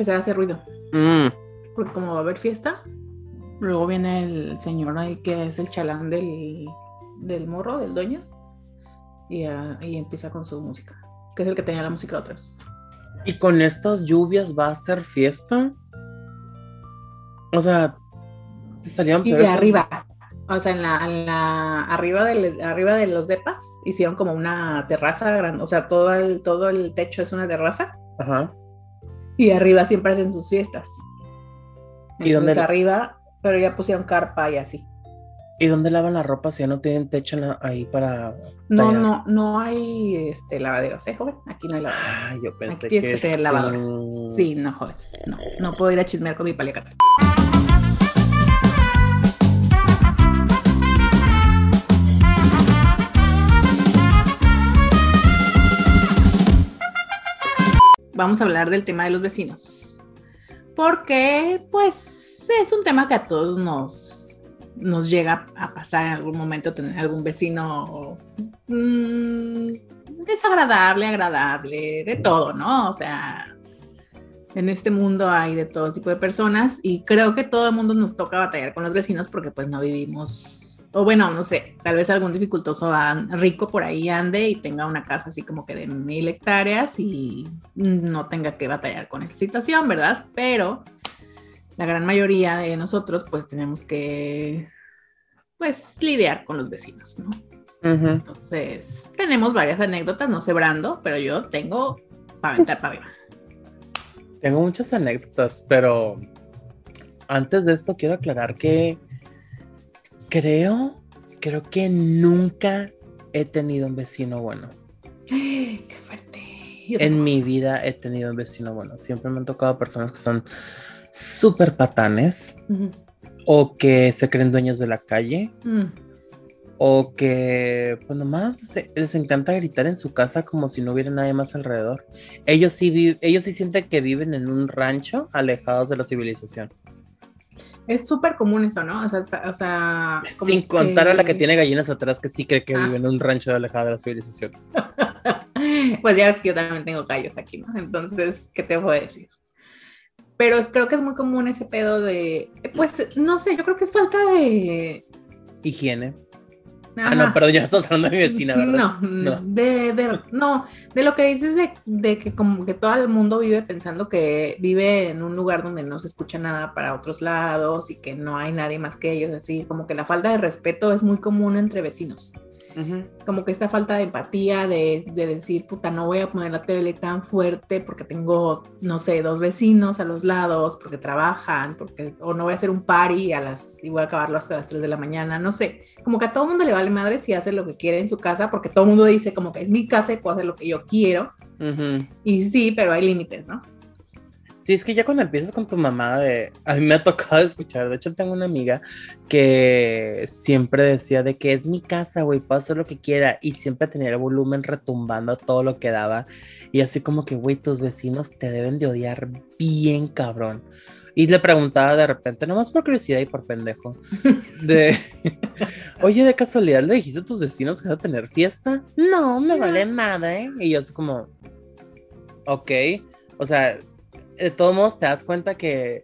empezar a hacer ruido. Mm, Porque como va a haber fiesta, luego viene el señor ahí que es el chalán del, del morro, del dueño, y, ah, y empieza con su música, que es el que tenía la música otra vez. ¿Y con estas lluvias va a ser fiesta? O sea, salieron Y de arriba, o sea, en la, en la arriba, del, arriba de los depas, hicieron como una terraza grande, o sea, todo el, todo el techo es una terraza, Ajá. Y arriba siempre hacen sus fiestas. ¿Y dónde- Entonces arriba, pero ya pusieron carpa y así. ¿Y dónde lavan la ropa si ya no tienen techo ahí para No, tallar? no, no hay este lavaderos, ¿eh, joven? Aquí no hay lavaderos. Ay, yo pensé tienes que, que tener lavadora. sí. Sí, no, joven. No, no puedo ir a chismear con mi paliacate. Vamos a hablar del tema de los vecinos. Porque, pues, es un tema que a todos nos, nos llega a pasar en algún momento, tener algún vecino mm, desagradable, agradable, de todo, ¿no? O sea, en este mundo hay de todo tipo de personas y creo que todo el mundo nos toca batallar con los vecinos porque pues no vivimos, o bueno, no sé, tal vez algún dificultoso rico por ahí ande y tenga una casa así como que de mil hectáreas y no tenga que batallar con esa situación, ¿verdad? Pero la gran mayoría de nosotros pues tenemos que pues lidiar con los vecinos, ¿no? Entonces, tenemos varias anécdotas, no sé Brando, pero yo tengo para aventar para arriba. Tengo muchas anécdotas, pero antes de esto quiero aclarar que creo, creo que nunca he tenido un vecino bueno. ¡Qué fuerte! Yo En mi vida he tenido un vecino bueno. Siempre me han tocado personas que son súper patanes o que se creen dueños de la calle Mm. o que pues nomás se- les encanta gritar en su casa como si no hubiera nadie más alrededor. Ellos sí, ellos sí sienten que viven en un rancho alejados de la civilización. Es súper común eso, ¿no? O sea, está- o sea como Sin contar a la que tiene gallinas atrás que sí cree que Ah. vive en un rancho alejado de la civilización. Pues ya ves que yo también tengo gallos aquí, ¿no? Entonces, ¿qué te puedo decir? Pero creo que es muy común ese pedo de, pues, no sé, yo creo que es falta de... Higiene. Ah, no, perdón, ya estás hablando de mi vecina, ¿verdad? No, No. De, de- no, de lo que dices de, de que como que todo el mundo vive pensando que vive en un lugar donde no se escucha nada para otros lados y que no hay nadie más que ellos, así como que la falta de respeto es muy común entre vecinos. Como que esta falta de empatía de, de decir, puta, no voy a poner la tele tan fuerte porque tengo, no sé, dos vecinos a los lados, porque trabajan, porque, o no voy a hacer un party a las, y voy a acabarlo hasta las 3 de la mañana, no sé. Como que a todo el mundo le vale madre si hace lo que quiere en su casa, porque todo el mundo dice como que es mi casa y puedo hacer lo que yo quiero. Ujú. Y sí, pero hay límites, ¿no? Sí, es que ya cuando empiezas con tu mamá, de, a mí me ha tocado escuchar, de hecho tengo una amiga que siempre decía de que es mi casa, güey, puedo hacer lo que quiera y siempre tenía el volumen retumbando a todo lo que daba y así como que, güey, tus vecinos te deben de odiar bien cabrón. Y le preguntaba de repente, nomás por curiosidad y por pendejo, de, oye, de casualidad, ¿le dijiste a tus vecinos que vas a tener fiesta? No, me vale nada, ¿eh? Y yo así como, ok, o sea, de todos modos te das cuenta que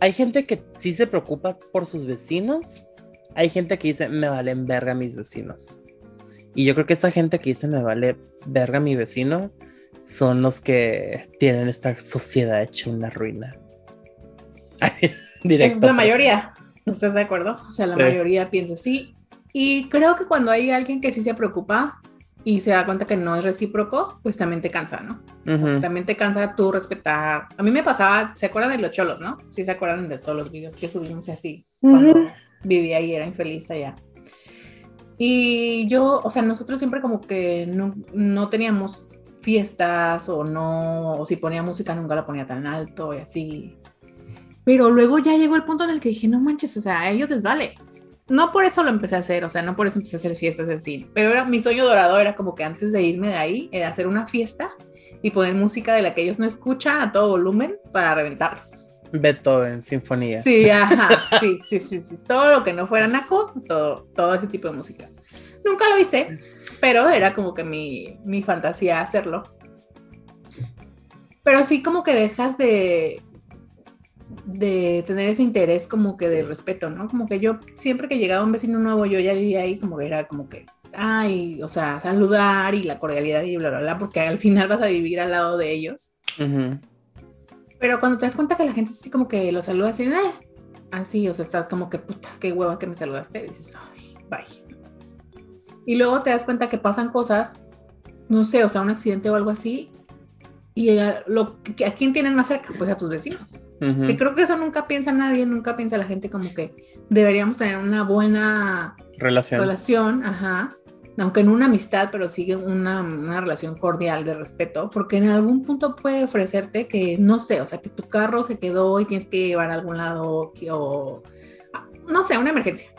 hay gente que sí se preocupa por sus vecinos, hay gente que dice, me valen verga mis vecinos. Y yo creo que esa gente que dice, me vale verga mi vecino, son los que tienen esta sociedad hecha una ruina. Directo. Es la mayoría. ¿Estás de acuerdo? O sea, la Sí. mayoría piensa así. Y creo que cuando hay alguien que sí se preocupa y se da cuenta que no es recíproco, pues también te cansa, ¿no? O sea, Ujú. también te cansa tú respetar. A mí me pasaba, ¿se acuerdan de los cholos, no? Sí, se acuerdan de todos los videos que subimos y así, cuando Ujú. vivía y era infeliz allá. Y yo, o sea, nosotros siempre como que no, no teníamos fiestas o no, o si ponía música nunca la ponía tan alto y así. Pero luego ya llegó el punto en el que dije, no manches, o sea, a ellos les vale. No por eso lo empecé a hacer, o sea, no por eso empecé a hacer fiestas así, pero era mi sueño dorado, era como que antes de irme de ahí, era hacer una fiesta y poner música de la que ellos no escuchan a todo volumen para reventarlos. Beethoven, Sinfonía. Sí, ajá, sí, sí, sí, sí, todo lo que no fuera naco, todo, todo ese tipo de música. Nunca lo hice, pero era como que mi, mi fantasía hacerlo. Pero sí como que dejas de, de tener ese interés como que de respeto, ¿no? Como que yo siempre que llegaba un vecino nuevo, yo ya vivía ahí como que era como que, ay, o sea, saludar y la cordialidad y bla, bla, bla, porque al final vas a vivir al lado de ellos. Pero cuando te das cuenta que la gente así como que lo saluda así, eh, así, o sea, estás como que, puta, qué hueva que me saludaste, y dices, ay, bye. Y luego te das cuenta que pasan cosas, no sé, o sea, un accidente o algo así, y a, lo, ¿a quién tienen más cerca? Pues a tus vecinos. Que creo que eso nunca piensa nadie, nunca piensa la gente como que deberíamos tener una buena relación. relación ajá. Aunque en una amistad, pero sigue una, una, relación cordial de respeto, porque en algún punto puede ofrecerte que, no sé, o sea, que tu carro se quedó y tienes que llevar a algún lado, o no sé, una emergencia.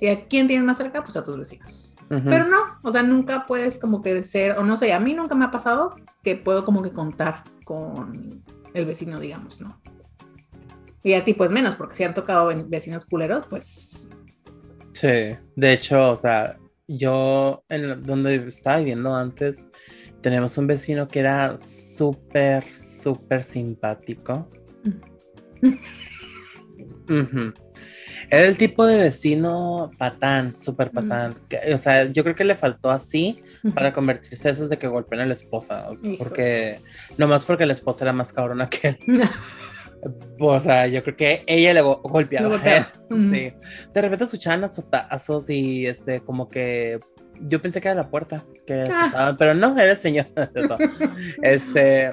¿Y a quién tienes más cerca? Pues a tus vecinos. Pero no, o sea, nunca puedes como que ser, o no sé, a mí nunca me ha pasado que puedo como que contar con el vecino, digamos, ¿no? Y a ti pues menos, porque si han tocado vecinos culeros, pues... Sí, de hecho, o sea, yo en donde estaba viviendo antes, tenemos un vecino que era súper, súper simpático. Era el tipo de vecino patán, súper patán. o sea, yo creo que le faltó así para convertirse en esos de que golpean a la esposa. Porque, nomás porque la esposa era más cabrona que él. o sea, yo creo que ella le golpeaba. sí. De repente escuchaban azotazos y este, como que yo pensé que era la puerta, que ah. pero no, era el señor. este,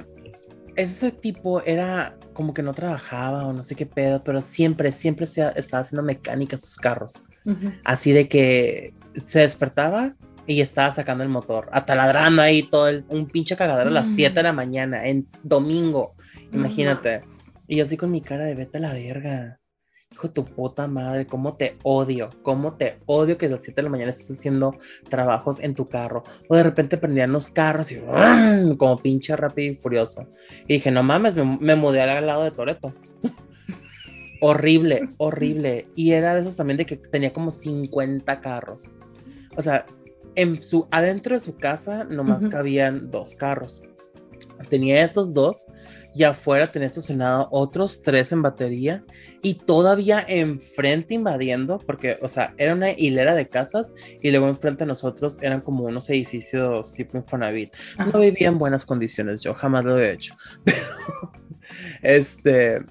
ese tipo era como que no trabajaba o no sé qué pedo, pero siempre, siempre se estaba haciendo mecánica sus carros. Así de que se despertaba y estaba sacando el motor, ataladrando ahí todo el, un pinche cagadero a las 7 de la mañana, en domingo, imagínate. Y yo así con mi cara de vete a la verga hijo de tu puta madre, cómo te odio, cómo te odio que a las 7 de la mañana estés haciendo trabajos en tu carro. O de repente prendían los carros y como pinche rápido y furioso. Y dije, no mames, me, mudé al lado de Toreto. horrible, horrible. Y era de esos también de que tenía como 50 carros. O sea, en su, adentro de su casa nomás cabían dos carros. Tenía esos dos y afuera tenía estacionado otros tres en batería y todavía enfrente invadiendo, porque, o sea, era una hilera de casas y luego enfrente de nosotros eran como unos edificios tipo Infonavit. No vivía en buenas condiciones, yo jamás lo he hecho. Pero, este,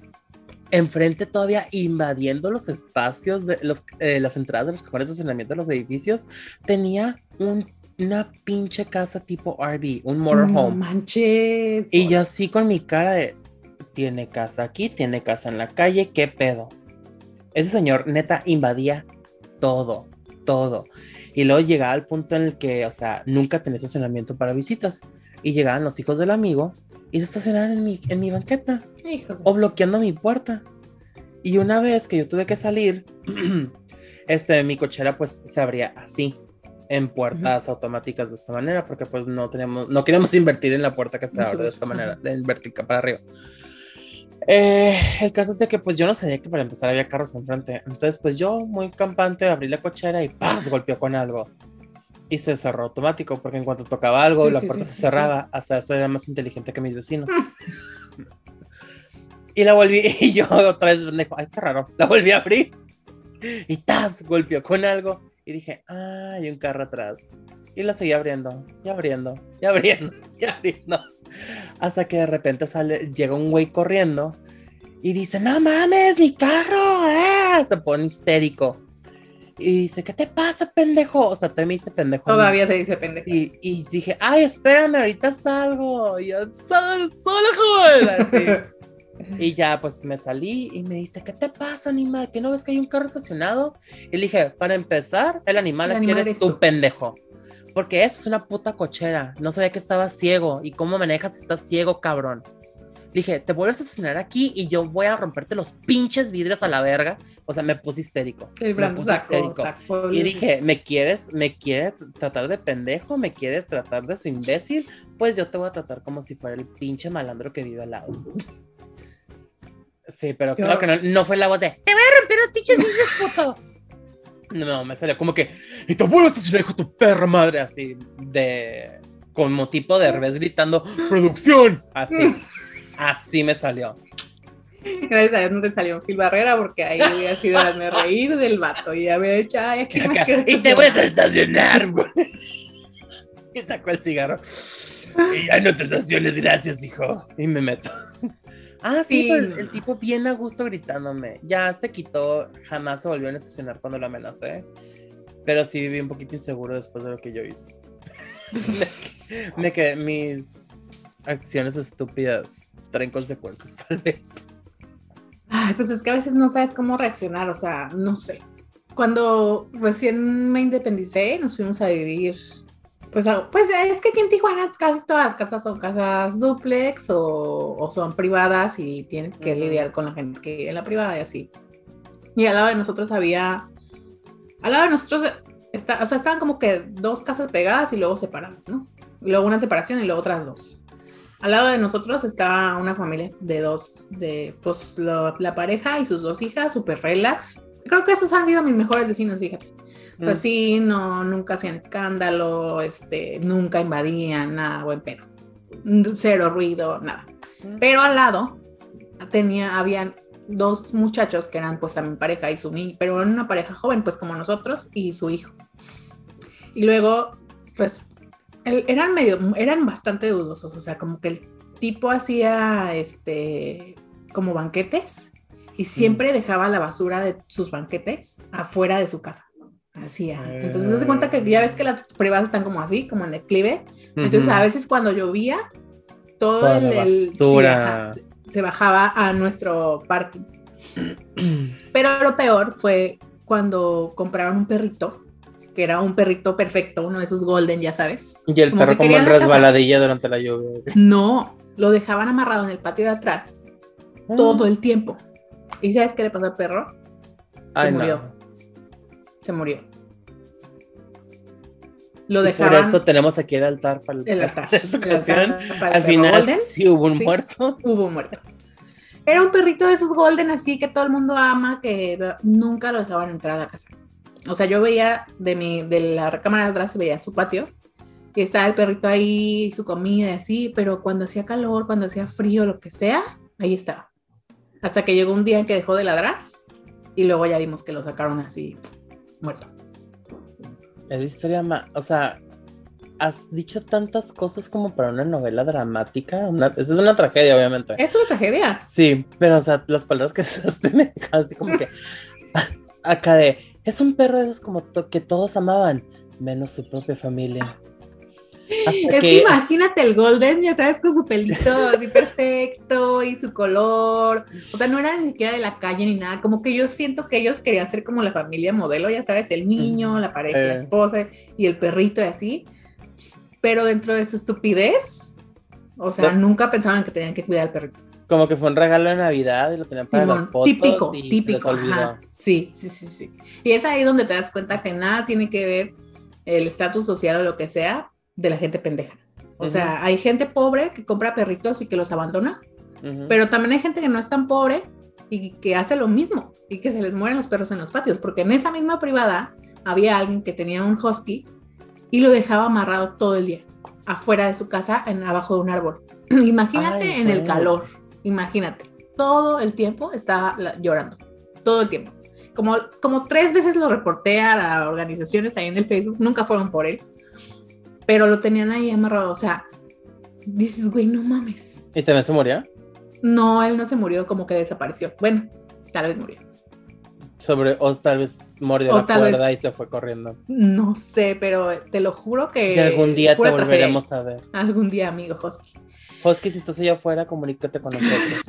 enfrente todavía invadiendo los espacios de los, eh, las entradas de los cajones de estacionamiento de los edificios, tenía una pinche casa tipo RV, un motorhome. manches. Y yo así con mi cara de, tiene casa aquí, tiene casa en la calle, ¿qué pedo? Ese señor neta invadía todo, todo. Y luego llegaba al punto en el que, o sea, nunca tenía estacionamiento para visitas. Y llegaban los hijos del amigo y se estacionaban en mi, en mi banqueta. O bloqueando mi puerta. Y una vez que yo tuve que salir, este, mi cochera pues se abría así en puertas automáticas de esta manera porque pues no tenemos no queremos invertir en la puerta que se abre de esta manera, de vertical para arriba. Eh, el caso es de que pues yo no sabía que para empezar había carros enfrente. Entonces pues yo muy campante abrí la cochera y ¡paz! golpeó con algo. Y se cerró automático porque en cuanto tocaba algo la puerta se cerraba. Hasta eso era más inteligente que mis vecinos. y la volví y yo otra vez dijo, ay qué raro. La volví a abrir y ¡tas! golpeó con algo. Y dije, ah, hay un carro atrás. Y la seguí abriendo, y abriendo, y abriendo, y abriendo. Hasta que de repente sale, llega un güey corriendo y dice, no mames, mi carro, eh". se pone histérico. Y dice, ¿qué te pasa, pendejo? O sea, te me dice pendejo. Todavía te dice pendejo. Y, dije, ay, espérame, ahorita salgo. Y yo, solo, joven. y ya, pues me salí y me dice, ¿qué te pasa, animal? ¿Que no ves que hay un carro estacionado? Y le dije, para empezar, el animal, aquí eres tú, pendejo. Porque eso es una puta cochera. No sabía que estaba ciego. ¿Y cómo manejas si estás ciego, cabrón? Dije, te vuelves a estacionar aquí y yo voy a romperte los pinches vidrios a la verga. O sea, me puse histérico. me puse histérico. y dije, ¿me quieres, me quieres tratar de pendejo? ¿Me quieres tratar de su imbécil? Pues yo te voy a tratar como si fuera el pinche malandro que vive al lado. Sí, pero claro que no, no, fue la voz de, te voy a romper los pinches vidrios, puto. No, me salió como que, y te vuelves a hijo tu perra madre, así, de, como tipo de revés gritando, producción, así. Así me salió. Gracias a Dios no te salió Phil Barrera porque ahí hubiera sido hazme reír del vato y había hecho, ay, aquí me quedo y te puedes estacionar, güey. Y sacó el cigarro. Y hay no te estaciones, gracias, hijo. Y me meto. Ah, sí, Sí. pero el tipo bien a gusto gritándome. Ya se quitó, jamás se volvió a estacionar cuando lo amenacé. Pero sí viví un poquito inseguro después de lo que yo hice. me, quedé, mis acciones estúpidas traen consecuencias, tal vez. Ay, pues es que a veces no sabes cómo reaccionar, o sea, no sé. Cuando recién me independicé, nos fuimos a vivir. Pues, pues es que aquí en Tijuana casi todas las casas son casas duplex o, o son privadas y tienes que lidiar con la gente que vive en la privada y así. Y al lado de nosotros había. Al lado de nosotros, está, o sea, estaban como que dos casas pegadas y luego separadas, ¿no? Y luego una separación y luego otras dos. Al lado de nosotros estaba una familia de dos, de pues lo- la pareja y sus dos hijas, súper relax. Creo que esos han sido mis mejores vecinos, fíjate. O sea, Mm. sí, no, nunca hacían escándalo, este, nunca invadían, nada, buen pedo. Cero ruido, nada. Pero al lado tenía, habían dos muchachos que eran pues también pareja y su niño, pero eran una pareja joven, pues como nosotros y su hijo. Y luego, pues, el- eran medio, eran bastante dudosos, o sea, como que el tipo hacía, este, como banquetes y siempre dejaba la basura de sus banquetes afuera de su casa. Hacía. Entonces, te cuenta que ya ves que las privadas están como así, como en declive. Entonces, a veces cuando llovía, todo Toda el, la el- basura. sí, ajá, se, se bajaba a nuestro parking. Pero lo peor fue cuando compraron un perrito, que era un perrito perfecto, uno de esos golden, ya sabes. Y el como perro que como en casa. resbaladilla durante la lluvia. No, lo dejaban amarrado en el patio de atrás Ah. todo el tiempo. ¿Y sabes qué le pasó al perro? Ay, no. murió. Se murió. Lo Y por dejaban eso tenemos aquí el altar para el altar. esta ocasión. altar para Al final golden. sí hubo un Sí. muerto. hubo un muerto. Era un perrito de esos golden así que todo el mundo ama, que nunca lo dejaban entrar a la casa. O sea, yo veía de mi, de la recámara de atrás, veía su patio, y estaba el perrito ahí, su comida y así, pero cuando hacía calor, cuando hacía frío, lo que sea, ahí estaba. Hasta que llegó un día en que dejó de ladrar, y luego ya vimos que lo sacaron así, muerto. Es la historia más. O sea, has dicho tantas cosas como para una novela dramática. Una... Esa es una tragedia, obviamente. Es una tragedia. Sí, pero o sea, las palabras que usaste me dejan así como que. Acá de. Es un perro de esos como to- que todos amaban, menos su propia familia. Es que imagínate el Golden, ya sabes, con su pelito así perfecto y su color. O sea, no era ni siquiera de la calle ni nada. Como que yo siento que ellos querían ser como la familia modelo, ya sabes, el niño, la pareja, la Eh. esposa y el perrito y así. Pero dentro de su estupidez, o sea, No. nunca pensaban que tenían que cuidar al perrito. Como que fue un regalo de Navidad y lo tenían para Simón, las fotos. típico, y típico. ajá. Sí, sí, sí, sí. Y es ahí donde te das cuenta que nada tiene que ver el estatus social o lo que sea de la gente pendeja. O sea, hay gente pobre que compra perritos y que los abandona, pero también hay gente que no es tan pobre y que hace lo mismo y que se les mueren los perros en los patios, porque en esa misma privada había alguien que tenía un husky y lo dejaba amarrado todo el día afuera de su casa, en abajo de un árbol. Imagínate Ay, en el calor, imagínate, todo el tiempo estaba llorando, todo el tiempo. Como, como tres veces lo reporté a las organizaciones ahí en el Facebook, nunca fueron por él, pero lo tenían ahí amarrado, o sea, dices, güey, no mames. ¿Y también se murió? No, él no se murió, como que desapareció. Bueno, tal vez murió. Sobre, o tal vez mordió O la cuerda vez- y se fue corriendo. No sé, pero te lo juro que. Y algún día te tragedia. volveremos a ver. Algún día, amigo Husky. Husky, si estás allá afuera, comunícate con nosotros.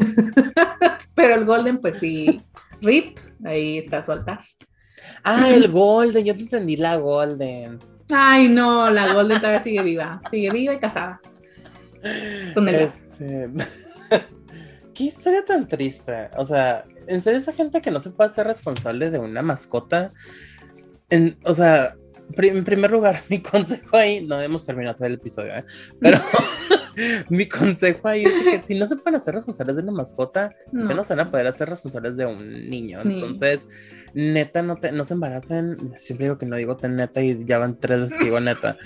Pero el Golden, pues sí. Rip, ahí está suelta. ah, el Golden, yo te entendí la Golden. Ay, no, la Golden todavía sigue viva. Sigue viva y casada. Con el Este... Qué historia tan triste. O sea, en serio, esa gente que no se puede hacer responsable de una mascota. En, o sea, en primer lugar, mi consejo ahí, no hemos terminado todo el episodio, ¿eh? pero mi consejo ahí es que si no se pueden hacer responsables de una mascota, No. no se van a poder hacer responsables de un niño. Ni- Entonces, neta, no, te, no se embaracen. Siempre digo que no digo tan neta y ya van tres veces que digo neta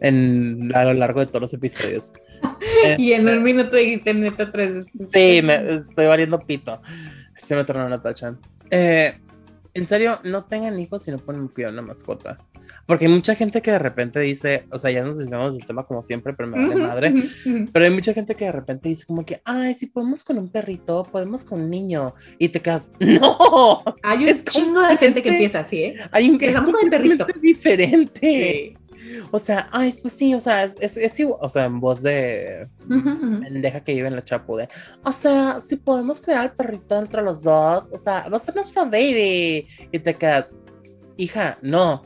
en, a lo largo de todos los episodios. y en un minuto dijiste neta tres veces. Sí, me, estoy valiendo pito. Se me tornó Natasha. Eh, en serio, no tengan hijos si no pueden cuidar una mascota. Porque hay mucha gente que de repente dice, o sea, ya nos desviamos del tema como siempre, pero me vale madre. Pero hay mucha gente que de repente dice como que, ay, si podemos con un perrito, podemos con un niño. Y te quedas, no. Hay un chingo de gente que empieza así, ¿eh? Hay un que es con el perrito. diferente. Sí. O sea, ay, pues sí, o sea, es, es, es igual, o sea, en voz de pendeja que vive en la chapu de, o sea, si podemos cuidar al perrito entre los dos, o sea, va a ser nuestra baby. Y te quedas, hija, no,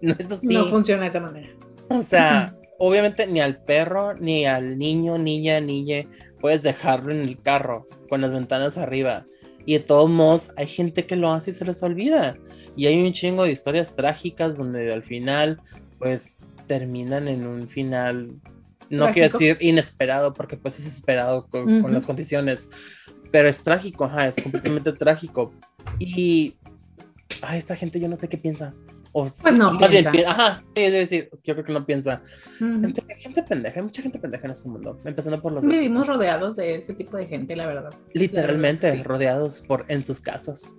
no, es así. No funciona de esa manera. O sea, obviamente ni al perro, ni al niño, niña, niña, puedes dejarlo en el carro con las ventanas arriba. Y de todos modos, hay gente que lo hace y se les olvida. Y hay un chingo de historias trágicas donde al final, pues, terminan en un final, no quiero decir inesperado, porque pues es esperado con, las condiciones. Pero es trágico, ajá, es completamente trágico. Y, ay, esta gente yo no sé qué piensa. O pues no más piensa. Bien, ajá, sí, es decir, yo creo que no piensa. gente, gente, pendeja, hay mucha gente pendeja en este mundo, empezando por los Vivimos rodeados de ese tipo de gente, la verdad. Literalmente, rodeados por en sus casas.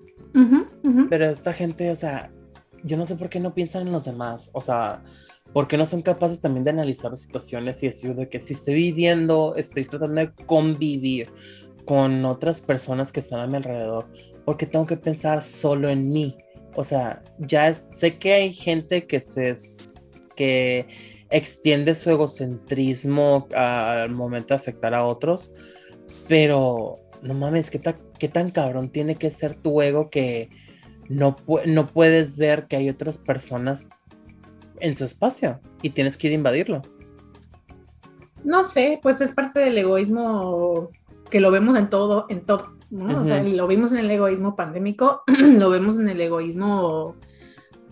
Pero esta gente, o sea, yo no sé por qué no piensan en los demás, o sea, por qué no son capaces también de analizar las situaciones y decir de que si estoy viviendo, estoy tratando de convivir con otras personas que están a mi alrededor, porque tengo que pensar solo en mí o sea, ya sé que hay gente que se que extiende su egocentrismo al momento de afectar a otros, pero no mames, ¿qué, qué tan cabrón tiene que ser tu ego que no, no puedes ver que hay otras personas en su espacio y tienes que ir a invadirlo? No sé, pues es parte del egoísmo que lo vemos en todo, en todo. ¿No? O sea, lo vimos en el egoísmo pandémico, lo vemos en el egoísmo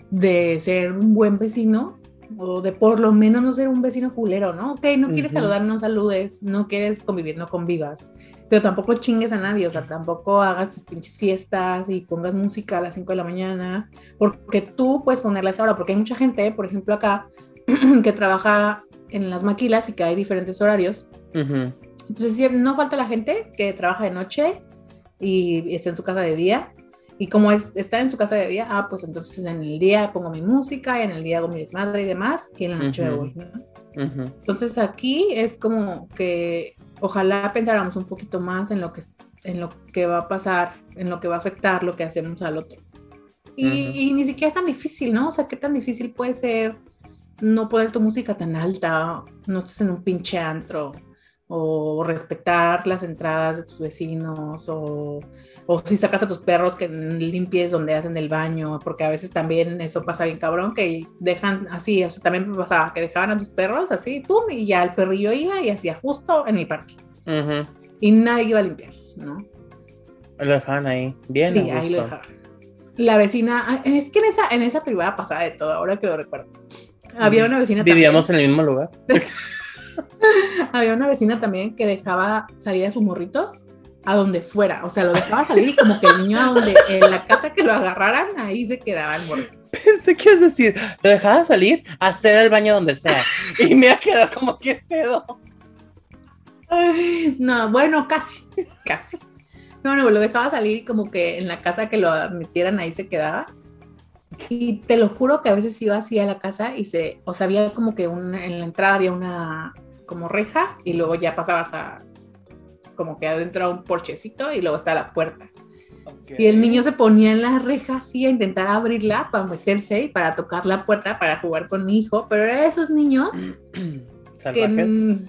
de ser un buen vecino o de por lo menos no ser un vecino culero, ¿no? Ok, no quieres saludar, no saludes, no quieres convivir, no convivas, pero tampoco chingues a nadie, o sea, tampoco hagas tus pinches fiestas y pongas música a las 5 de la mañana, porque tú puedes ponerla a esa hora, porque hay mucha gente, por ejemplo acá, que trabaja en las maquilas y que hay diferentes horarios. Entonces, no falta la gente que trabaja de noche y está en su casa de día. Y como es, está en su casa de día, ah, pues entonces en el día pongo mi música y en el día hago mi desmadre y demás, y en la noche me voy. Entonces aquí es como que ojalá pensáramos un poquito más en lo que en lo que va a pasar, en lo que va a afectar lo que hacemos al otro. Y, y, ni siquiera es tan difícil, ¿no? O sea, ¿qué tan difícil puede ser no poner tu música tan alta? No estés en un pinche antro o respetar las entradas de tus vecinos, o, o, si sacas a tus perros que limpies donde hacen el baño, porque a veces también eso pasa bien cabrón, que dejan así, o sea, también pasaba que dejaban a sus perros así, pum, y ya el perrillo iba y hacía justo en mi parque. Y nadie iba a limpiar, ¿no? Lo dejaban ahí, bien. Sí, ahí lo dejaban. La vecina, ah, es que en esa, en esa privada pasaba de todo, ahora que lo recuerdo. Había una vecina. Vivíamos en el mismo lugar. Había una vecina también que dejaba salir a su morrito a donde fuera, o sea, lo dejaba salir y como que el niño a donde, en la casa que lo agarraran, ahí se quedaba el morrito. Pensé que es decir, lo dejaba salir a hacer el baño donde sea. Y me ha quedado como, ¿qué pedo? No, bueno, casi, casi. No, no, lo dejaba salir como que en la casa que lo admitieran ahí se quedaba. Y te lo juro que a veces iba así a la casa y se, o sea, había como que una, en la entrada había una, como reja y luego ya pasabas a como que adentro a un porchecito y luego está la puerta. Y el niño se ponía en la reja así a intentar abrirla para meterse y para tocar la puerta para jugar con mi hijo, pero era de esos niños que,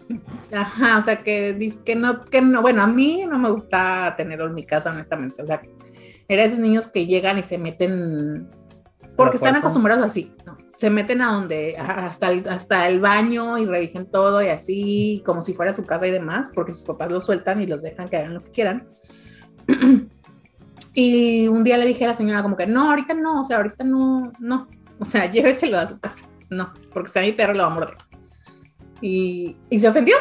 ajá, o sea, que, que, no, que no, bueno, a mí no me gusta tenerlo en mi casa, honestamente, o sea, era de esos niños que llegan y se meten porque están acostumbrados así, ¿no? Se meten a donde, hasta el, hasta el baño y revisen todo y así, como si fuera su casa y demás, porque sus papás los sueltan y los dejan que hagan lo que quieran. y un día le dije a la señora como que, no, ahorita no, o sea, ahorita no, no, o sea, lléveselo a su casa, no, porque está mi perro lo va a morder. Y, y se ofendió,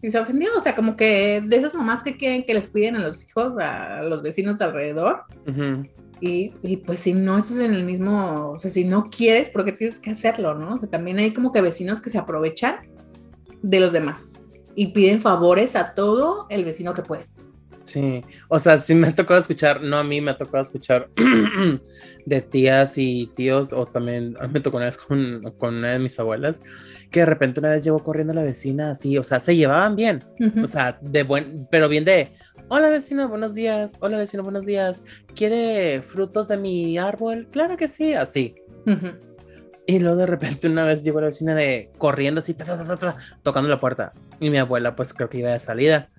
y se ofendió, o sea, como que de esas mamás que quieren que les cuiden a los hijos, a los vecinos alrededor. Y, pues si no estás en el mismo, o sea, si no quieres, ¿por qué tienes que hacerlo, no? O sea, también hay como que vecinos que se aprovechan de los demás. y piden favores a todo el vecino que puede. Sí, o sea, sí me ha tocado escuchar, no a mí me ha tocado escuchar de tías y tíos, o también me tocó una vez con, con, una de mis abuelas, que de repente una vez llegó corriendo la vecina así, o sea, se llevaban bien, o sea, de buen, pero bien de, hola vecino, buenos días, hola vecino, buenos días, ¿quiere frutos de mi árbol? Claro que sí, así. Y luego de repente una vez llegó la vecina de corriendo así, tocando la puerta, y mi abuela pues creo que iba de salida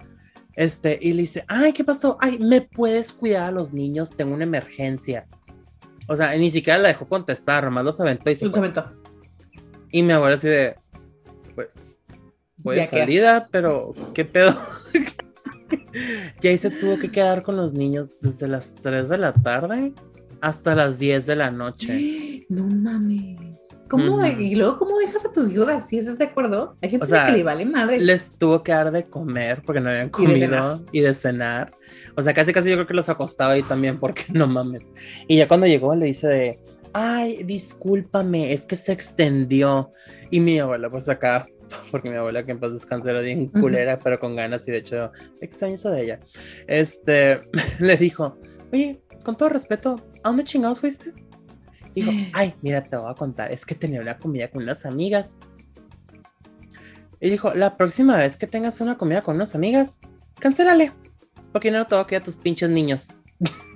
este, y le dice, ay, ¿qué pasó? Ay, ¿me puedes cuidar a los niños? Tengo una emergencia. O sea, ni siquiera la dejó contestar, nomás los aventó y se, aventó. Y mi abuela así de, pues, voy de salida, pero ¿qué pedo? y ahí se tuvo que quedar con los niños desde las 3 de la tarde hasta las 10 de la noche. No mames. ¿Cómo, Y luego, ¿cómo dejas a tus hijos así? ¿Estás de acuerdo? Hay gente que le vale madre. Les tuvo que dar de comer porque no habían comido y de, cenar. O sea, casi casi yo creo que los acostaba ahí también porque no mames. Y ya cuando llegó le dice de, ay, discúlpame, es que se extendió. Y mi abuela, pues acá, porque mi abuela que en paz descanse era bien culera, pero con ganas y de hecho extraño eso de ella. Este, le dijo, oye, con todo respeto, ¿a dónde chingados fuiste? Dijo, ay, mira, te voy a contar, es que tenía una comida con unas amigas. Y dijo, la próxima vez que tengas una comida con unas amigas, cancélale, porque no te voy a quedar a tus pinches niños.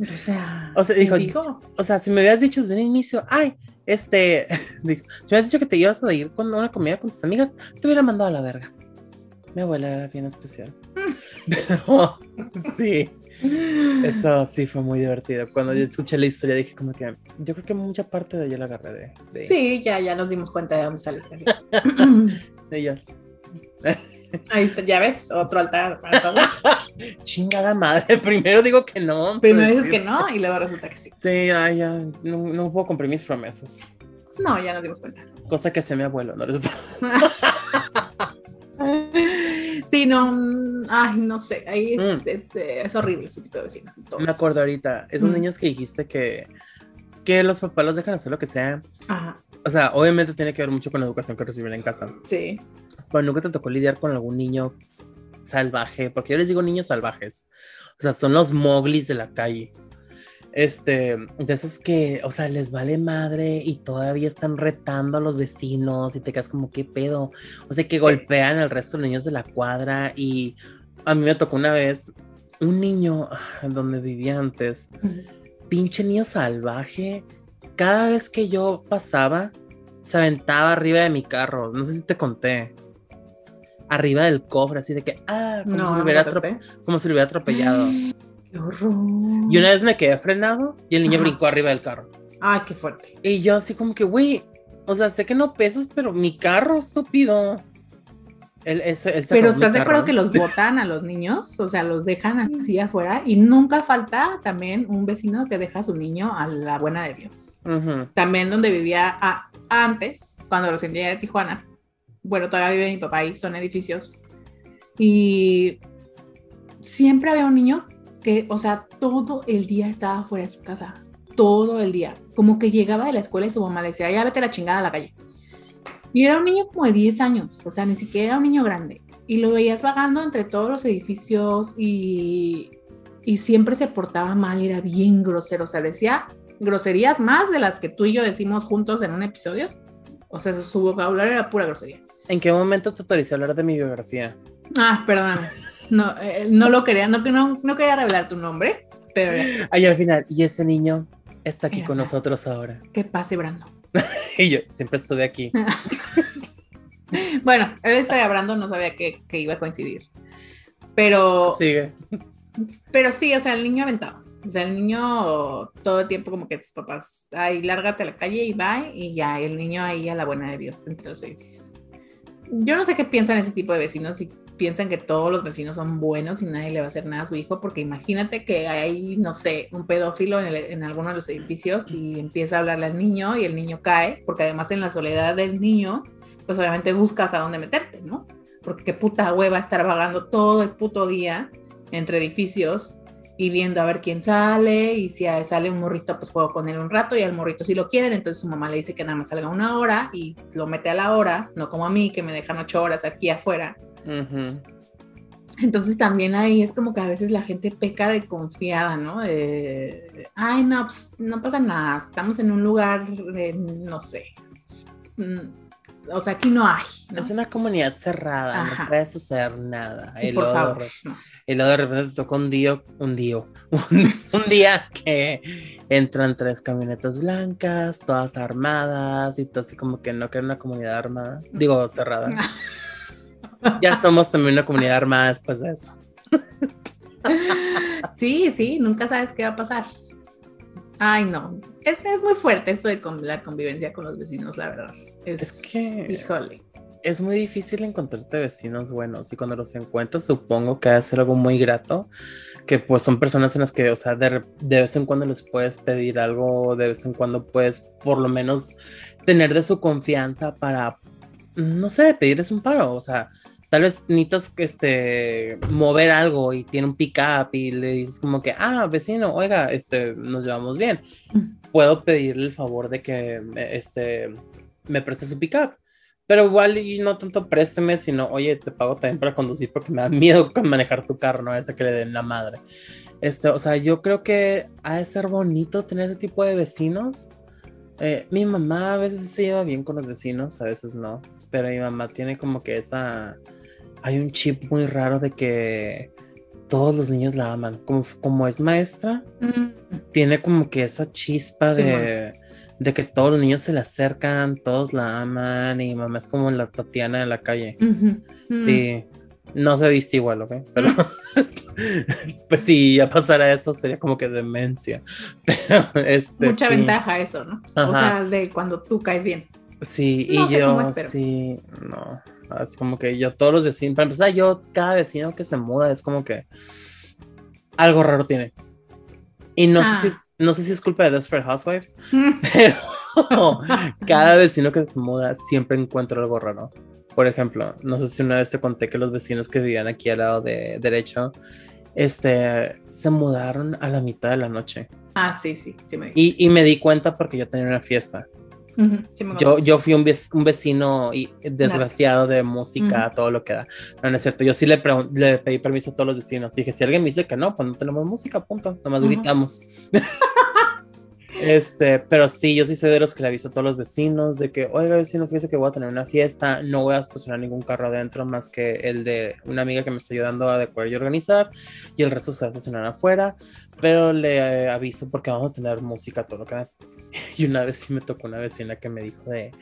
O sea, o sea, dijo, o sea, si me habías dicho desde un inicio, ay, este, dijo, si me habías dicho que te ibas a ir con una comida con tus amigas, te hubiera mandado a la verga. Mi abuela era bien especial. Sí. Eso sí fue muy divertido. Cuando yo escuché la historia dije como que yo creo que mucha parte de ella la agarré de, Sí, ya, ya nos dimos cuenta de dónde sale esta ella. Ahí está, ya ves, otro altar todo. Chingada madre, primero digo que no. Primero dices que no y luego resulta que sí. Sí, ya, ya, no, no puedo cumplir mis promesas. No, ya nos dimos cuenta. Cosa que sé mi abuelo, no resulta. Sí, no, mm, ay, no sé, ahí es, mm. este, es, horrible ese tipo de vecinos. Me acuerdo ahorita, esos mm. niños que dijiste que, que los papás los dejan hacer lo que sea. Ajá. O sea, obviamente tiene que ver mucho con la educación que reciben en casa. Sí. Pero nunca te tocó lidiar con algún niño salvaje, porque yo les digo niños salvajes. O sea, son los moglis de la calle. Este, de esos que, o sea, les vale madre y todavía están retando a los vecinos y te quedas como, ¿qué pedo? O sea, que golpean al resto de los niños de la cuadra y a mí me tocó una vez un niño ah, donde vivía antes, pinche niño salvaje, cada vez que yo pasaba, se aventaba arriba de mi carro, no sé si te conté. Arriba del cofre, así de que, ah, como, si, hubiera como si lo hubiera atropellado. ¡Qué horror! Y una vez me quedé frenado y el niño brincó arriba del carro. Ay, qué fuerte. Y yo así como que, güey, o sea, sé que no pesas, pero mi carro, estúpido. Él, pero ¿estás de acuerdo que los botan a los niños? O sea, los dejan así afuera y nunca falta también un vecino que deja a su niño a la buena de Dios. También donde vivía antes, cuando recién llegué de Tijuana. Bueno, todavía vive mi papá ahí, son edificios. Y siempre había un niño que, o sea, todo el día estaba fuera de su casa, todo el día. Como que llegaba de la escuela y su mamá le decía, ya vete la chingada a la calle. Y era un niño como de 10 años, o sea, ni siquiera era un niño grande. Y lo veías vagando entre todos los edificios y, y siempre se portaba mal, era bien grosero, o sea, decía groserías más de las que tú y yo decimos juntos en un episodio. O sea, su vocabulario era pura grosería. ¿En qué momento te autoricé a hablar de mi biografía? Ah, perdón. No, eh, no lo quería, no, no, no quería revelar tu nombre, pero... Ahí al final, y ese niño está aquí con nosotros ahora. Que pase, Brando. y yo siempre estuve aquí. bueno, él estaba hablando, no sabía que, que, iba a coincidir. Pero... Sigue. Pero sí, o sea, el niño aventado. O sea, el niño todo el tiempo como que tus papás, ay, lárgate a la calle y va, y ya, el niño ahí a la buena de Dios entre los edificios. Yo no sé qué piensan ese tipo de vecinos y piensan que todos los vecinos son buenos y nadie le va a hacer nada a su hijo, porque imagínate que hay, no sé, un pedófilo en, alguno de los edificios y empieza a hablarle al niño y el niño cae, porque además en la soledad del niño, pues obviamente buscas a dónde meterte, ¿no? Porque qué puta hueva estar vagando todo el puto día entre edificios y viendo a ver quién sale y si sale un morrito, pues juego con él un rato y al morrito si lo quieren, entonces su mamá le dice que nada más salga una hora y lo mete a la hora, no como a mí que me dejan ocho horas aquí afuera. Entonces también ahí es como que a veces la gente peca de confiada, ¿no? Ay, no, pues, no pasa nada, estamos en un lugar, no sé, mm, o sea, aquí no hay. Es una comunidad cerrada, no puede suceder nada. Y por favor, y luego de repente te tocó un día, un día, un, día que entran tres camionetas blancas, todas armadas, y todo así como que no que era una comunidad armada, digo cerrada. ya somos también una comunidad armada después de eso. sí, sí, nunca sabes qué va a pasar. Ay, no. Es, es muy fuerte esto de la convivencia con los vecinos, la verdad. Es, es que. Híjole es muy difícil encontrarte vecinos buenos y cuando los encuentro supongo que ha de ser algo muy grato, que pues son personas en las que, o sea, de, vez en cuando les puedes pedir algo, de vez en cuando puedes por lo menos tener de su confianza para, no sé, pedirles un paro, o sea, tal vez necesitas este, mover algo y tiene un pick-up y le dices como que, ah, vecino, oiga, este, nos llevamos bien, puedo pedirle el favor de que este, me preste su pick-up pero igual y no tanto présteme, sino, oye, te pago también para conducir porque me da miedo manejar tu carro, no ese que le den la madre. Este, o sea, yo creo que ha de ser bonito tener ese tipo de vecinos. Eh, mi mamá a veces se lleva bien con los vecinos, a veces no. Pero mi mamá tiene como que esa. Hay un chip muy raro de que todos los niños la aman. Como, como es maestra, mm. tiene como que esa chispa de de que todos los niños se le acercan, todos la aman y mamá es como la Tatiana de la calle. Sí, no se viste igual, ¿ok? Pero pues si ya pasara eso sería como que demencia. este, Mucha ventaja eso, ¿no? O sea, de cuando tú caes bien. Sí, y yo, sí, no, es como que yo, todos los vecinos, para empezar, yo, cada vecino que se muda es como que algo raro tiene. Y no, sé si ah. es, no sé si es culpa de Desperate Housewives, pero cada vecino que se muda siempre encuentra algo raro. Por ejemplo, no sé si una vez te conté que los vecinos que vivían aquí al lado de derecho, este, se mudaron a la mitad de la noche. Ah, sí, sí, sí me y, y, me di cuenta porque yo tenía una fiesta yo, yo fui un, vecino desgraciado de música, todo lo que da. No, no es cierto. Yo sí le, le, pedí permiso a todos los vecinos. Dije, si alguien me dice que no, pues no tenemos música, punto. Nomás gritamos. este, pero sí, yo sí soy de los que le aviso a todos los vecinos de que, oiga, vecino, fíjese que voy a tener una fiesta. No voy a estacionar ningún carro adentro más que el de una amiga que me está ayudando a decorar y organizar. Y el resto se va a estacionar afuera. Pero le aviso porque vamos a tener música, todo lo que da. Y una vez sí me tocó una vecina que me dijo de,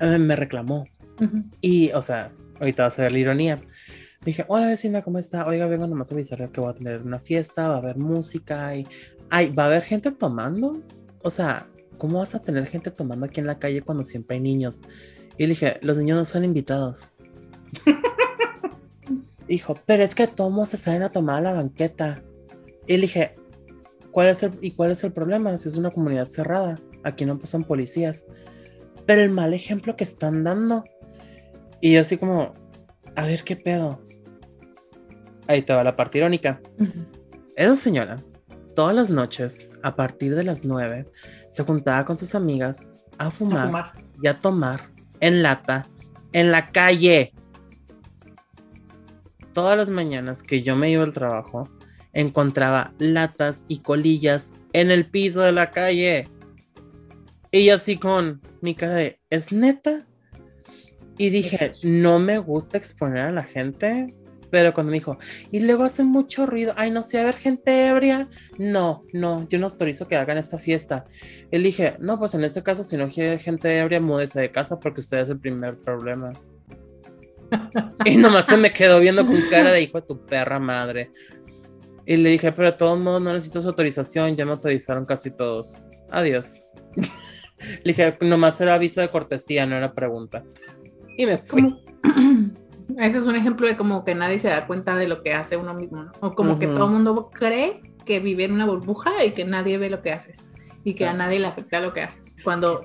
ah, me reclamó. Y, o sea, ahorita va a ser la ironía. Dije, hola vecina, ¿cómo está? Oiga, vengo nomás a avisarle que voy a tener una fiesta, va a haber música y... Ay, ¿va a haber gente tomando? O sea, ¿cómo vas a tener gente tomando aquí en la calle cuando siempre hay niños? Y le dije, los niños no son invitados. Dijo, pero es que todos se salen a tomar a la banqueta. Y le dije, ¿cuál es el, ¿y cuál es el problema? Si es una comunidad cerrada aquí no pasan policías. Pero el mal ejemplo que están dando. Y así como, a ver qué pedo. Ahí te va la parte irónica. Esa señora, todas las noches, a partir de las nueve, se juntaba con sus amigas a fumar, y a tomar en lata en la calle. Todas las mañanas que yo me iba al trabajo, encontraba latas y colillas en el piso de la calle. Y así con mi cara de, ¿es neta? Y dije, no me gusta exponer a la gente, pero cuando me dijo, y luego hacen mucho ruido, ay, no sé, a ver gente ebria, no, no, yo no autorizo que hagan esta fiesta. Y dije, no, pues en este caso, si no quiere gente ebria, múdese de casa porque usted es el primer problema. y nomás se me quedó viendo con cara de hijo de tu perra madre. Y le dije, pero de todos modos no necesito su autorización, ya me autorizaron casi todos. Adiós. Le dije, nomás era aviso de cortesía, no era pregunta. Y me fui. Ese es un ejemplo de como que nadie se da cuenta de lo que hace uno mismo, ¿no? O como que todo el mundo cree que vive en una burbuja y que nadie ve lo que haces y que a nadie le afecta lo que haces. Cuando,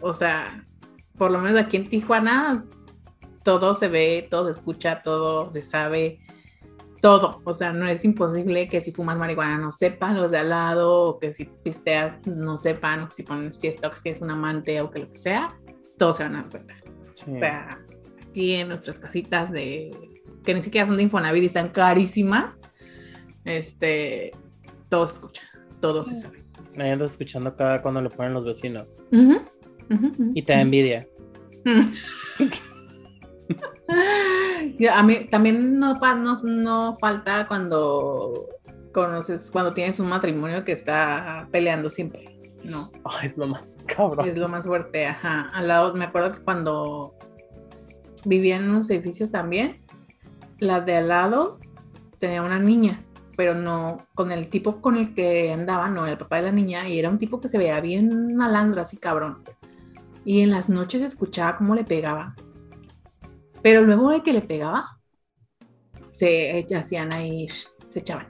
o sea, por lo menos aquí en Tijuana, todo se ve, todo se escucha, todo se sabe. Todo. O sea, no es imposible que si fumas marihuana no sepan los de al lado, o que si pisteas no sepan, o que si pones fiesta, o que si es un amante, o que lo que sea, todos se van a dar cuenta. Sí. O sea, aquí en nuestras casitas de que ni siquiera son de Infonavit y están carísimas, este, todo se escucha, todo se Sí. sabe. Ahí andas escuchando cada cuando lo ponen los vecinos. Y te da envidia. A mí también no, no, no falta cuando conoces, cuando tienes un matrimonio que está peleando siempre, ¿no? Es lo más cabrón. Es lo más fuerte, ajá. Al lado, me acuerdo que cuando vivía en unos edificios también, la de al lado tenía una niña, pero no con el tipo con el que andaba, no, el papá de la niña, y era un tipo que se veía bien malandro, así cabrón. Y en las noches escuchaba cómo le pegaba. Pero luego de que le pegaba, se hacían ahí, se echaban.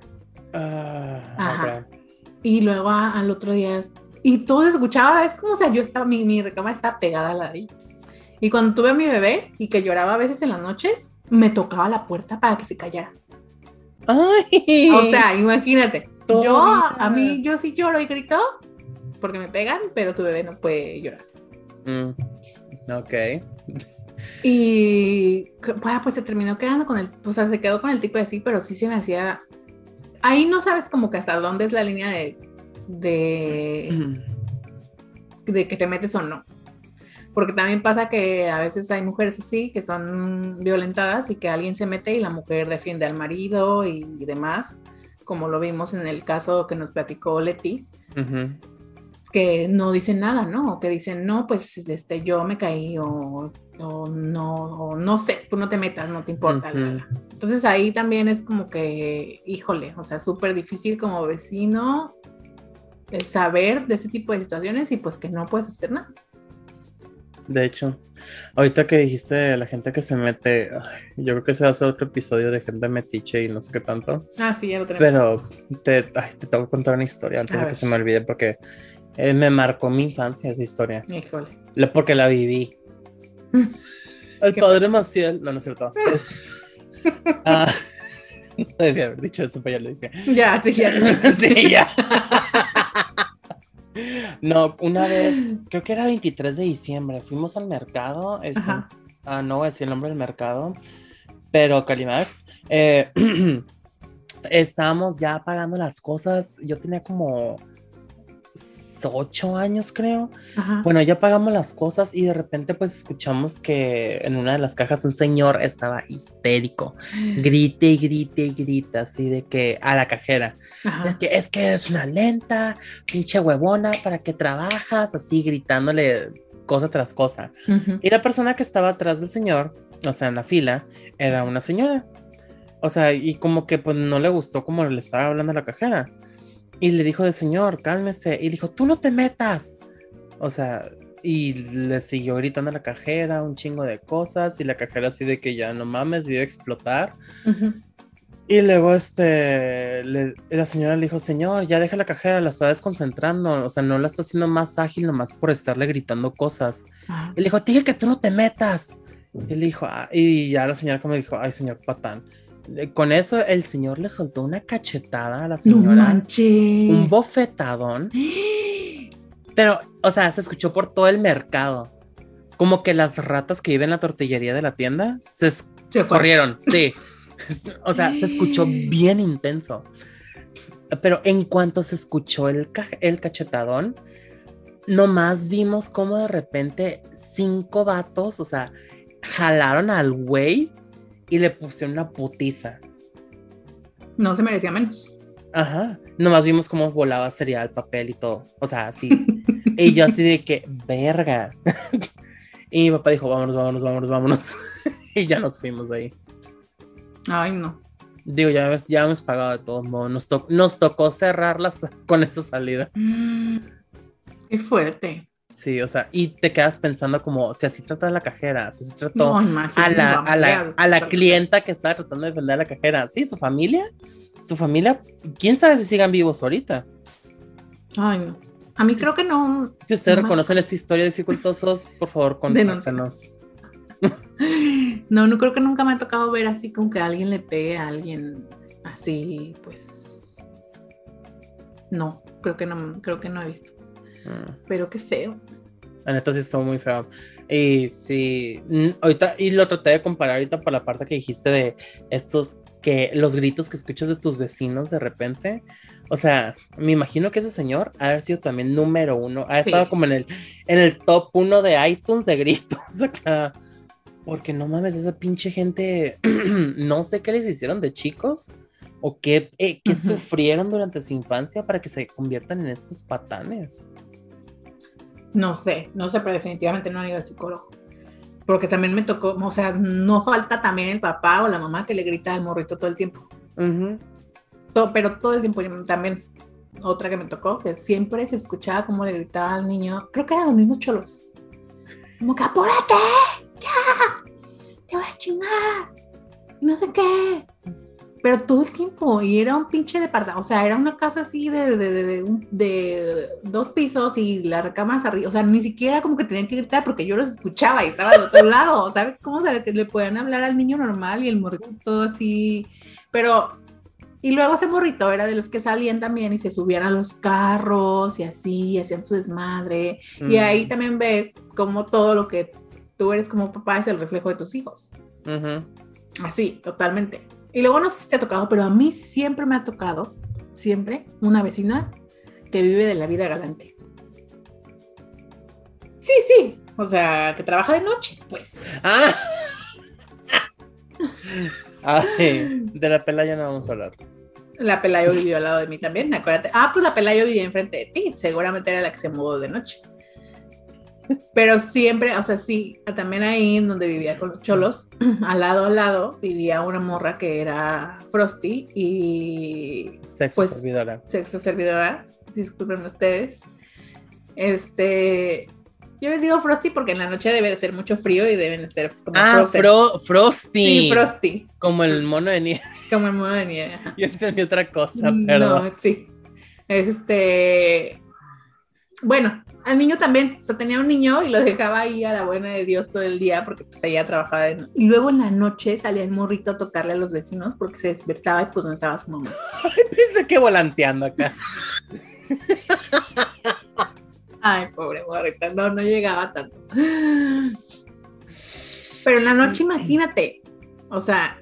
Ah, Ajá. ok. Y luego a- al otro día, y todo se escuchaba, es como, o sea, yo estaba, mi, mi recámara estaba pegada a la de. Y cuando tuve a mi bebé y que lloraba a veces en las noches, me tocaba la puerta para que se callara. Ay. O sea, imagínate, yo, a mí, yo sí lloro y grito porque me pegan, pero tu bebé no puede llorar. Mm, Ok. Y bueno, pues se terminó quedando con el, o sea, se quedó con el tipo de sí, pero sí se me hacía. Ahí no sabes como que hasta dónde es la línea de, de, de que te metes o no. Porque también pasa que a veces hay mujeres así que son violentadas y que alguien se mete y la mujer defiende al marido y demás, como lo vimos en el caso que nos platicó Leti, Ujú. que no dicen nada, ¿no? O que dicen, no, pues este, yo me caí o, o no, o no sé, tú no te metas, no te importa. Entonces ahí también es como que, híjole, o sea, súper difícil como vecino eh, saber de ese tipo de situaciones y pues que no puedes hacer nada. De hecho, ahorita que dijiste la gente que se mete, ay, yo creo que se hace otro episodio de gente metiche y no sé qué tanto. Ah, sí, ya lo tenemos. Pero te, ay, te tengo que contar una historia antes de que se me olvide porque eh, me marcó mi infancia esa historia. Híjole. Porque la viví. El padre Maciel. No, no es cierto. Es- Ah, no debía haber dicho eso, pero ya lo dije. Ya, sí, ya. sí, ya. No, una vez, creo que era 23 de diciembre, fuimos al mercado. este, Ajá. ah, no voy a decir el nombre del mercado, pero Calimax. eh, estábamos ya pagando las cosas. Yo tenía como ocho años, creo. Ajá. Bueno, ya pagamos las cosas y de repente pues escuchamos que en una de las cajas un señor estaba histérico, grite y grite y grita así de que a la cajera, es Ajá. que es que eres una lenta, pinche huevona, ¿para qué trabajas? Así gritándole cosa tras cosa. Ujú. Y la persona que estaba atrás del señor, o sea, en la fila, era una señora. O sea, y como que pues no le gustó como le estaba hablando a la cajera. Y le dijo de señor, cálmese. Y le dijo, tú no te metas. O sea, y le siguió gritando a la cajera un chingo de cosas. Y la cajera así de que ya no mames, vio explotar. Ujú. Y luego este, le- la señora le dijo, señor, ya deja la cajera, la está desconcentrando. O sea, no la está haciendo más ágil nomás por estarle gritando cosas. Ajá. Y le dijo, dije que tú no te metas. Y le dijo, "Ah", y ya la señora como dijo, ay, señor patán. Con eso el señor le soltó una cachetada a la No señora, manches. un bofetadón, pero, o sea, se escuchó por todo el mercado. Como que las ratas que viven en la tortillería de la tienda se, es- Se se corrieron, sí. O sea, se escuchó bien intenso. Pero en cuanto se escuchó el, ca- el cachetadón, nomás vimos como de repente cinco vatos, o sea, jalaron al güey y le pusieron una putiza. No se merecía menos. Ajá. Nomás vimos cómo volaba cereal, papel y todo. O sea, así. y yo así de que, verga. y mi papá dijo, vámonos, vámonos, vámonos, vámonos. y ya nos fuimos de ahí. Ay, no. Digo, ya, hemos- ya hemos pagado de todos modos. Nos, to- nos tocó cerrarlas con esa salida. Mm, Qué fuerte. Sí, o sea, y te quedas pensando como, si así trata a la cajera, si así trató No, a la, a la, a la clienta que estaba tratando de defender a la cajera. Sí, su familia, su familia, quién sabe si sigan vivos ahorita. Ay, no. A mí creo que no. Si ustedes No me- reconocen esta historia de dificultosos, por favor, contáctanos. No, no creo que nunca me ha tocado ver así como que alguien le pegue a alguien así, pues, no, creo que no, creo que no he visto. Mm. Pero qué feo. Sí estuvo muy feo. Y sí, ahorita, y lo traté de comparar ahorita por la parte que dijiste de estos que los gritos que escuchas de tus vecinos de repente. O sea, me imagino que ese señor ha haber sido también número uno, ha Sí, estado como en el, en el top uno de iTunes de gritos acá. Porque no mames, esa pinche gente, no sé qué les hicieron de chicos o qué, eh, qué sufrieron durante su infancia para que se conviertan en estos patanes. No sé, no sé, pero definitivamente no he ido al psicólogo. Porque también me tocó, o sea, no falta también el papá o la mamá que le grita al morrito todo el tiempo. Todo, pero todo el tiempo también. Otra que me tocó, que siempre se escuchaba como le gritaba al niño, creo que eran los mismos cholos. Como que apúrate, ya, te voy a chingar, y no sé qué. Pero todo el tiempo, y era un pinche departamento, o sea, era una casa así de, de, de, dos pisos y las recámaras arriba, o sea, ni siquiera como que tenían que gritar porque yo los escuchaba y estaba de otro lado, ¿sabes? cómo se le, le podían hablar al niño normal y el morrito así, pero y luego ese morrito era de los que salían también y se subían a los carros y así, hacían su desmadre. Y ahí Mm. también ves como todo lo que tú eres como papá es el reflejo de tus hijos. Así, totalmente. Y luego no sé si te ha tocado, pero a mí siempre me ha tocado, siempre, una vecina que vive de la vida galante. Sí, sí. O sea, que trabaja de noche, pues. Ah. Ay, de la pela ya no vamos a hablar. La Pelayo vivió al lado de mí también, acuérdate. Ah, pues la Pelayo vivía enfrente de ti, seguramente era la que se mudó de noche. Pero siempre, o sea, sí, también ahí en donde vivía con los cholos, al lado al lado vivía una morra que era Frosty y Sexo Pues- servidora. sexo servidora, disculpen ustedes. Este, yo les digo Frosty porque en la noche debe de ser mucho frío y deben de ser como Ah. Fro- Frosty. Sí, Frosty, Como el mono de nieve. como el modo de nieve. Yo entendí otra cosa, perdón. No, sí. Este. Bueno, al niño también. O sea, tenía un niño y lo dejaba ahí a la buena de Dios todo el día porque pues ella trabajaba de Y luego en la noche salía el morrito a tocarle a los vecinos porque se despertaba y pues no estaba su mamá. Pensé que volanteando acá. Ay, pobre morrito. No, no llegaba tanto. Pero en la noche, imagínate. O sea,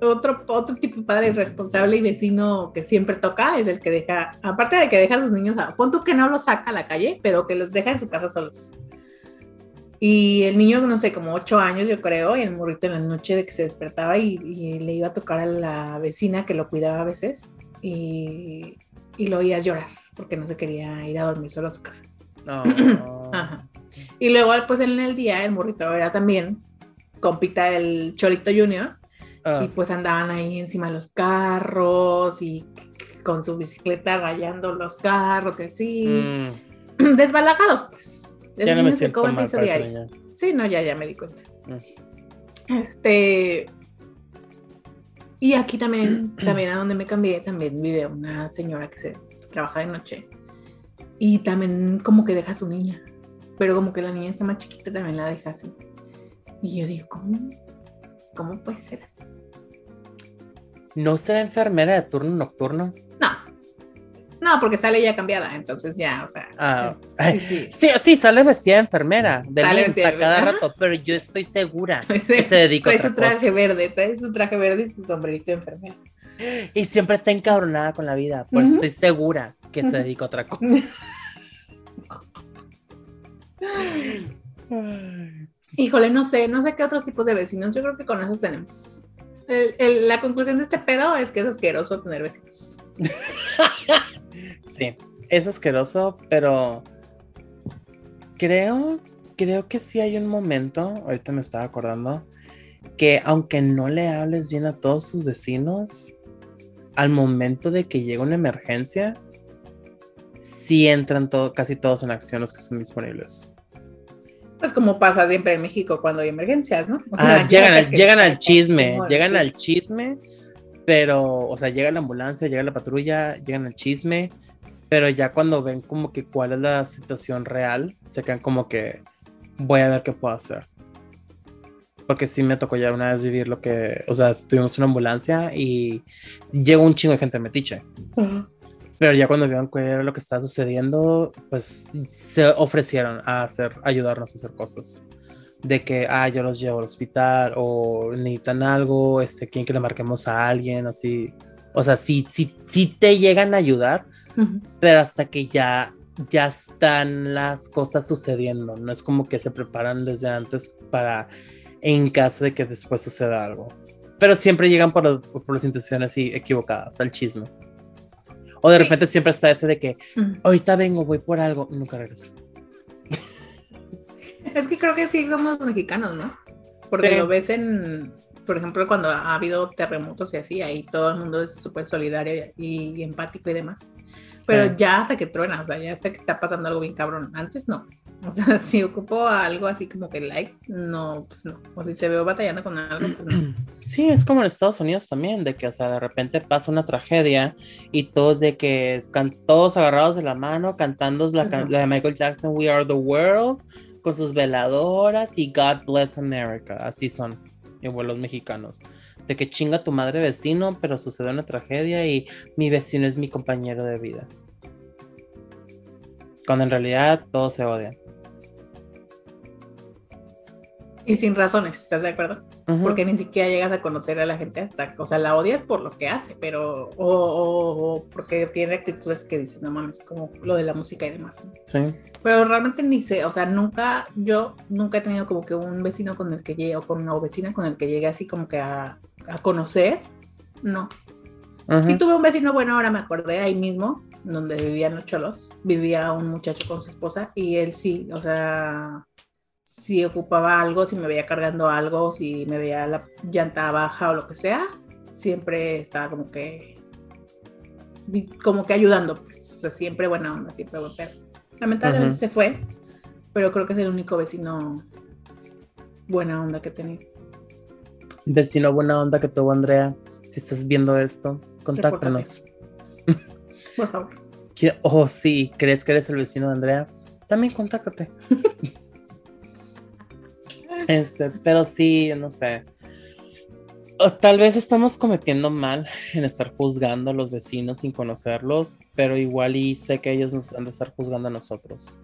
otro, otro tipo de padre irresponsable y vecino que siempre toca es el que deja, aparte de que deja a sus niños, a, pon tú que no los saca a la calle, pero que los deja en su casa solos. Y el niño, no sé, como ocho años yo creo, y el morrito en la noche de que se despertaba y, y le iba a tocar a la vecina que lo cuidaba a veces y, y lo oías llorar porque no se quería ir a dormir solo a su casa. No. Ajá. Y luego, pues en el día, el morrito era también compita del Cholito Junior Ah, y pues andaban ahí encima de los carros y con su bicicleta rayando los carros y así, mm, desbalagados pues. Ya no me que siento comen mal diaria. niña. Sí, no, ya, ya me di cuenta. Mm. Este. Y aquí también, también a donde me cambié, también vive una señora que se trabaja de noche. Y también como que deja a su niña. Pero como que la niña está más chiquita, también la deja así. Y yo digo, ¿cómo? ¿Cómo puede ser así? ¿No será enfermera de turno nocturno? No. No, porque sale ya cambiada, entonces ya, o sea. Ah, sí, sí. Sí, sí, sale vestida de enfermera, de Sale IMSS vestida a de cada rato, pero yo estoy segura que se dedica a otra su traje cosa. verde, trae su traje verde y su sombrerito de enfermera. Y siempre está encabronada con la vida, pues Ujú. estoy segura que se dedica a otra cosa. Híjole, no sé, no sé qué otros tipos de vecinos. Yo creo que con esos tenemos. El- el- la conclusión de este pedo es que es asqueroso tener vecinos. Sí, es asqueroso, pero creo, creo que sí hay un momento, ahorita me estaba acordando, que aunque no le hables bien a todos tus vecinos, al momento de que llega una emergencia, sí entran todo, casi todos en acción los que están disponibles. Pues como pasa siempre en México cuando hay emergencias, ¿no? O Ah, llegan, al, llegan al chisme, llegan sí. al chisme, pero, o sea, llega la ambulancia, llega la patrulla, llegan al chisme, pero ya cuando ven como que cuál es la situación real, se quedan como que voy a ver qué puedo hacer. Porque sí me tocó ya una vez vivir lo que, o sea, estuvimos en una ambulancia y llegó un chingo de gente metiche. Pero ya cuando vieron qué era lo que estaba sucediendo, pues se ofrecieron a hacer, ayudarnos a hacer cosas. De que, ah, yo los llevo al hospital o necesitan algo, este, quieren que le marquemos a alguien, así. O sea, sí, sí, sí te llegan a ayudar, pero hasta que ya, ya están las cosas sucediendo. No es como que se preparan desde antes para, en caso de que después suceda algo. Pero siempre llegan por, por las intenciones equivocadas, al chisme. O de repente siempre está ese de que ahorita vengo, voy por algo, nunca regreso. Es que creo que sí somos mexicanos, ¿no? Porque lo ves en, por ejemplo, cuando ha habido terremotos y así, ahí todo el mundo es súper solidario y, empático y demás. Pero ya hasta que truena, o sea, ya hasta que está pasando algo bien cabrón. Antes no. O sea, si ocupo algo así como que like, no, pues no. O si te veo batallando con algo, pues no. Sí, es como en Estados Unidos también, de que, o sea, de repente pasa una tragedia y todos de que todos agarrados de la mano cantando la, la de Michael Jackson, We Are the World, con sus veladoras y God Bless America. Así son, los mexicanos. De que chinga tu madre vecino, pero sucede una tragedia y mi vecino es mi compañero de vida. Cuando en realidad todos se odian. Y sin razones, ¿estás de acuerdo? Porque ni siquiera llegas a conocer a la gente hasta, o sea, la odias por lo que hace, pero, o, porque tiene actitudes que dicen, no mames, como lo de la música y demás. Sí. Pero realmente ni sé, o sea, nunca, yo nunca he tenido como que un vecino con el que llegue, o con una vecina con el que llegue así como que a, a conocer, no. Sí tuve un vecino, bueno, ahora me acordé ahí mismo, donde vivían los cholos, vivía un muchacho con su esposa y él sí, o sea, si ocupaba algo, si me veía cargando algo, si me veía la llanta baja o lo que sea, siempre estaba como que como que ayudando, pues, o sea, siempre buena onda, siempre buen. Lamentablemente se fue, pero creo que es el único vecino buena onda que tenía. Vecino buena onda que tuvo Andrea, si estás viendo esto, contáctanos. Por favor. Oh, sí, ¿crees que eres el vecino de Andrea? También contáctate. Este, pero sí, no sé. tal vez estamos cometiendo mal en estar juzgando a los vecinos sin conocerlos, pero igual y sé que ellos nos han de estar juzgando a nosotros.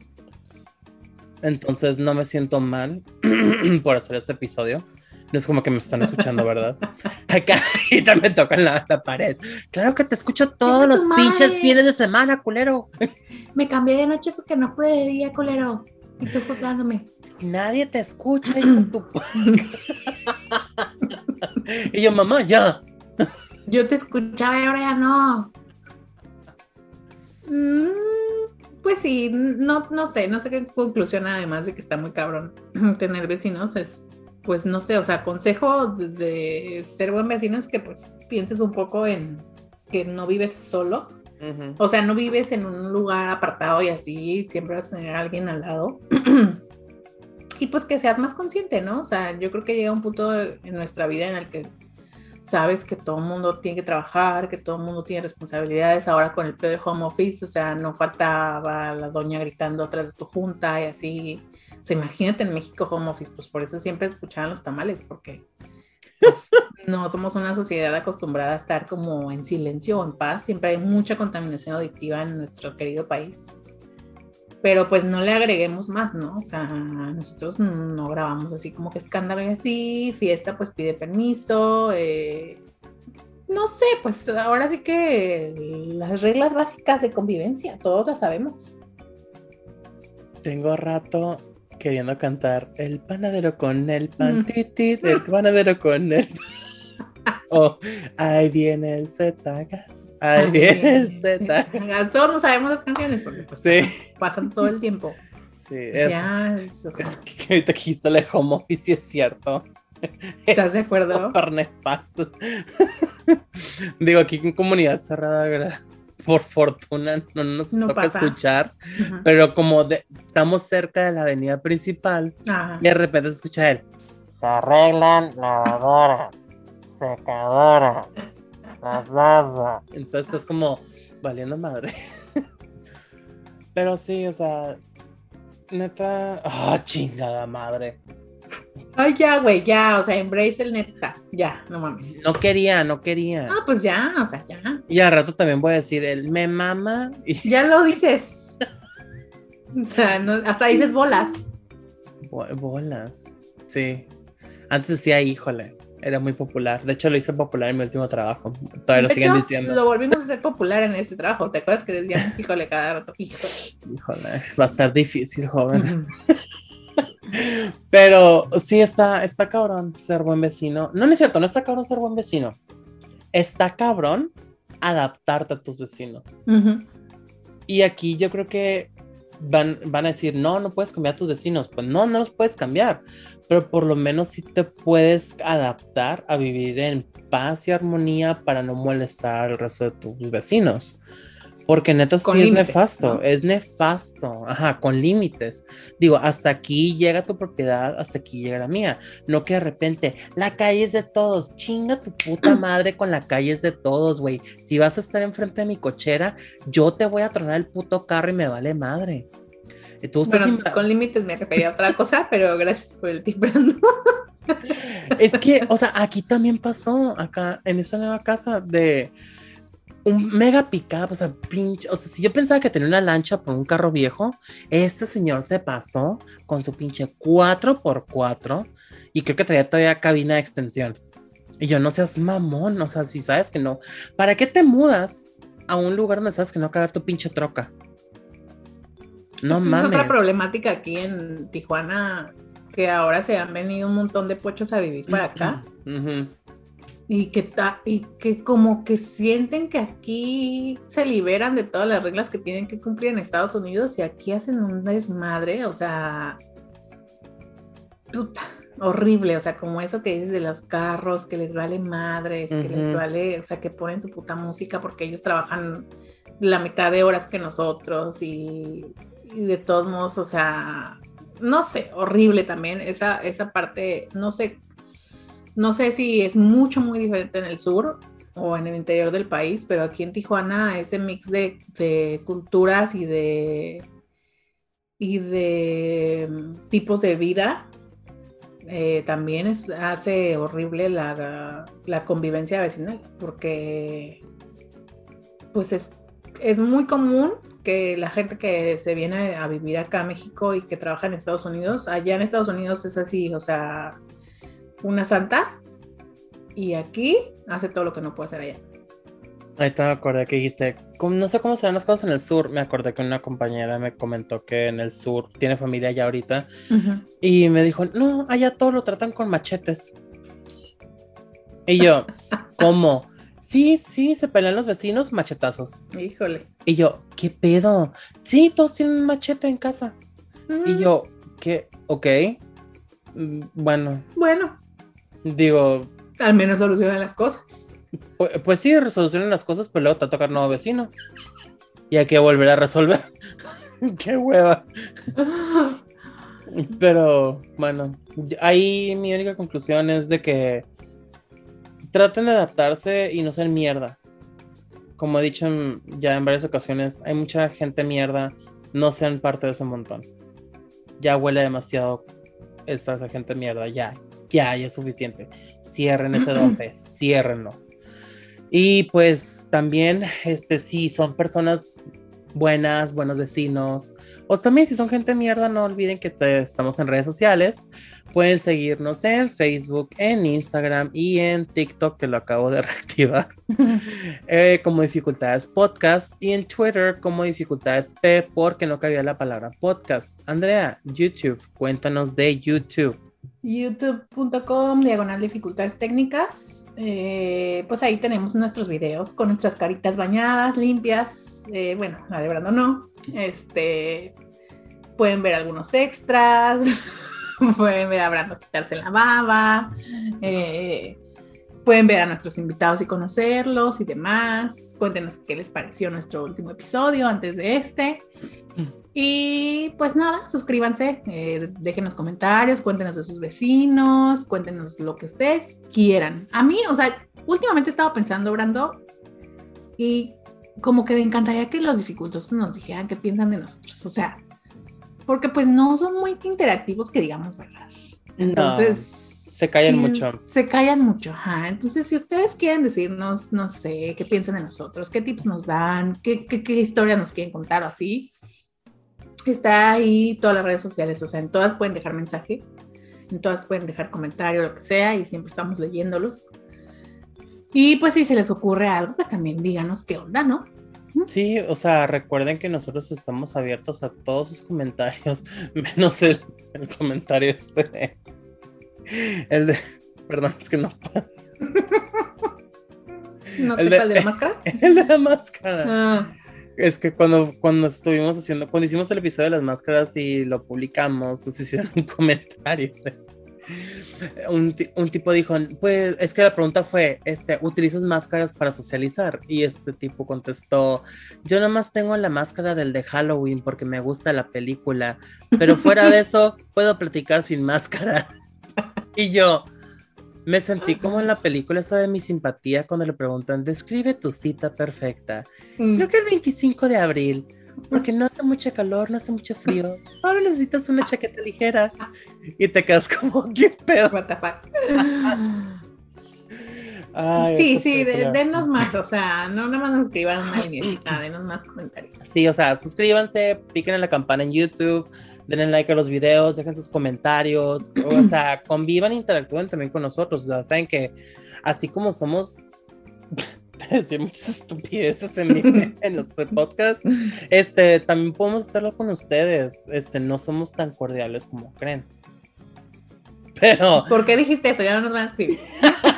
Entonces no me siento mal por hacer este episodio. No es como que me están escuchando, ¿verdad? Acá y me tocan la, la pared. Claro que te escucho todos los pinches fines de semana, culero. Me cambié de noche porque no pude de día, culero. Y tú juzgándome nadie te escucha, y yo, mamá, ya. Yo te escuchaba y ahora ya no. Mm, pues sí, no, no sé, no sé qué conclusión, además de que está muy cabrón tener vecinos, es, pues no sé, o sea, consejo de ser buen vecino es que pues pienses un poco en que no vives solo. O sea, no vives en un lugar apartado y así, siempre vas a tener a alguien al lado. y pues que seas más consciente, ¿no? O sea, yo creo que llega un punto en nuestra vida en el que sabes que todo el mundo tiene que trabajar, que todo el mundo tiene responsabilidades, ahora con el pedo de home office, o sea, no faltaba la doña gritando atrás de tu junta y así. O sea, imagínate en México home office, pues por eso siempre escuchaban los tamales, porque pues, no somos una sociedad acostumbrada a estar como en silencio o en paz, siempre hay mucha contaminación auditiva en nuestro querido país pero pues no le agreguemos más, ¿no? O sea, nosotros no grabamos así como que escándalo y así, fiesta pues pide permiso, eh, no sé, pues ahora sí que las reglas básicas de convivencia, todos las sabemos. Tengo rato queriendo cantar el panadero con el pan, el panadero con el Oh, ahí viene el Z-Gas. Ahí viene el Z-Gas. Todos no sabemos las canciones porque pues, pasan todo el tiempo. Sí, es, es, que ahorita aquí está el home office, es cierto. ¿Estás de acuerdo? Digo, aquí en comunidad cerrada, por fortuna no nos toca escuchar, pero como estamos cerca de la avenida principal, y de repente se escucha él. Se arreglan lavadoras secadora. Entonces es como valiendo madre. Pero sí, o sea, neta. Ah, chingada madre. Ay, ya, güey, ya, o sea, embrace el neta, ya, no mames. No quería, no quería. Ah, pues ya, o sea, ya. Y al rato también voy a decir, el me mama. Y... Ya lo dices. o sea, no, hasta dices bolas. bolas, sí. Antes decía, híjole, era muy popular. De hecho, lo hice popular en mi último trabajo. Todavía lo siguen diciendo. Lo volvimos a hacer popular en ese trabajo. ¿Te acuerdas que decíamos, híjole, cada rato? Híjole. Híjole, va a estar difícil, joven. Pero sí está, está cabrón ser buen vecino. No, no es cierto, no está cabrón ser buen vecino. Está cabrón adaptarte a tus vecinos. Y aquí yo creo que van, van a decir, no, no puedes cambiar a tus vecinos. Pues no, no los puedes cambiar. Pero por lo menos sí te puedes adaptar a vivir en paz y armonía para no molestar al resto de tus vecinos. Porque neta sí es nefasto, es nefasto, ajá, con límites. Digo, hasta aquí llega tu propiedad, hasta aquí llega la mía. No que de repente, la calle es de todos, chinga tu puta madre con la calle es de todos, güey. Si vas a estar enfrente de mi cochera, yo te voy a tronar el puto carro y me vale madre. Tú con límites me refería a otra cosa, pero gracias por el tip, Es que, o sea, aquí también pasó, acá en esta nueva casa de un mega pickup, o sea, pinche, o sea, si yo pensaba que tenía una lancha por un carro viejo, este señor se pasó con su pinche 4x4 y creo que traía todavía cabina de extensión. Y yo, no seas mamón, o sea, si sabes que no, ¿para qué te mudas a un lugar donde sabes que no va a cagar tu pinche troca? No mames. Es otra problemática aquí en Tijuana, que ahora se han venido un montón de pochos a vivir para acá y que, y que como que sienten que aquí se liberan de todas las reglas que tienen que cumplir en Estados Unidos y aquí hacen un desmadre, o sea, puta, horrible, o sea, como eso que dices de los carros, que les vale madres, que les vale, o sea, que ponen su puta música porque ellos trabajan la mitad de horas que nosotros y, y de todos modos, o sea, no sé, horrible también esa, esa parte, no sé no sé si es mucho, muy diferente en el sur o en el interior del país, pero aquí en Tijuana ese mix de, culturas y de, y de mm, tipos de vida eh, también es, hace horrible la, convivencia vecinal, porque pues es, es muy común que la gente que se viene a vivir acá a México y que trabaja en Estados Unidos, allá en Estados Unidos es así, o sea, una santa y aquí hace todo lo que no puede hacer allá. Ahorita me acordé que dijiste, no sé cómo serán las cosas en el sur. Me acordé que una compañera me comentó que en el sur tiene familia allá ahorita y me dijo, no, allá todo lo tratan con machetes. Y yo, ¿cómo? Sí, sí, se pelean los vecinos, machetazos. Híjole. Y yo, ¿qué pedo? Sí, todos tienen un machete en casa. Y yo, ¿qué? Ok. Mm, bueno. Bueno. Digo. Al menos solucionan las cosas. Pues, pues sí, resolucionan las cosas, pero luego te va a tocar nuevo vecino. Y hay que volver a resolver. Qué hueva. pero bueno, ahí mi única conclusión es de que traten de adaptarse y no ser mierda. Como he dicho ya en varias ocasiones, hay mucha gente mierda, no sean parte de ese montón. Ya huele demasiado esa gente mierda, ya, ya, ya es suficiente. Cierren ese dope, ciérrenlo. Y pues también, este, si son personas buenas, buenos vecinos, o también si son gente mierda, no olviden que estamos en redes sociales. Pueden seguirnos en Facebook, en Instagram y en TikTok, que lo acabo de reactivar, eh, como Dificultades Podcast, y en Twitter como Dificultades P, porque no cabía la palabra podcast. Andrea, YouTube, cuéntanos de YouTube youtube.com diagonal dificultades técnicas. Eh, pues ahí tenemos nuestros videos con nuestras caritas bañadas, limpias. Eh, bueno, la de verdad no. Este, pueden ver algunos extras. pueden ver a Brando quitarse la baba. Eh, pueden ver a nuestros invitados y conocerlos y demás. Cuéntenos qué les pareció nuestro último episodio antes de este. Y pues nada, suscríbanse, eh, déjenos comentarios, cuéntenos de sus vecinos, cuéntenos lo que ustedes quieran. A mí, o sea, últimamente estaba pensando, Brando, y como que me encantaría que los dificultosos nos dijeran qué piensan de nosotros. O sea, porque pues no son muy interactivos que digamos, ¿verdad? Entonces... Se callan mucho. Se callan mucho, ajá. Entonces, si ustedes quieren decirnos, no sé, qué piensan de nosotros, qué tips nos dan, qué, qué, qué historia nos quieren contar o así, está ahí todas las redes sociales, o sea, en todas pueden dejar mensaje, en todas pueden dejar comentario, lo que sea, y siempre estamos leyéndolos. Y pues si se les ocurre algo, pues también díganos qué onda, ¿no? Sí, o sea, recuerden que nosotros estamos abiertos a todos sus comentarios, menos el, el comentario este de el de. Perdón, es que no. ¿No el de, de, la máscara? El de la máscara. Ah. Es que cuando, cuando estuvimos haciendo, cuando hicimos el episodio de las máscaras y lo publicamos, nos hicieron un comentario. Un, un, tipo dijo, pues es que la pregunta fue, este, ¿utilizas máscaras para socializar? Y este tipo contestó, yo nada más tengo la máscara del de Halloween porque me gusta la película, pero fuera de eso puedo platicar sin máscara. Y yo me sentí como en la película esa de mi simpatía cuando le preguntan, describe tu cita perfecta. Mm. Creo que el 25 de abril, porque no hace mucho calor, no hace mucho frío. Ahora necesitas una chaqueta ligera. Y te quedas como, ¿qué pedo? What the fuck? sí, sí, denos más, o sea, no nada más nos escriban una línea, denos más comentarios. Sí, o sea, suscríbanse, piquen en la campana en YouTube, denle like a los videos, dejen sus comentarios, o sea, convivan, interactúen también con nosotros, o sea, saben que así como somos decir muchas estupideces en, en nuestro podcast, este, también podemos hacerlo con ustedes, este, no somos tan cordiales como creen. Pero... ¿Por qué dijiste eso? Ya no nos van a escribir.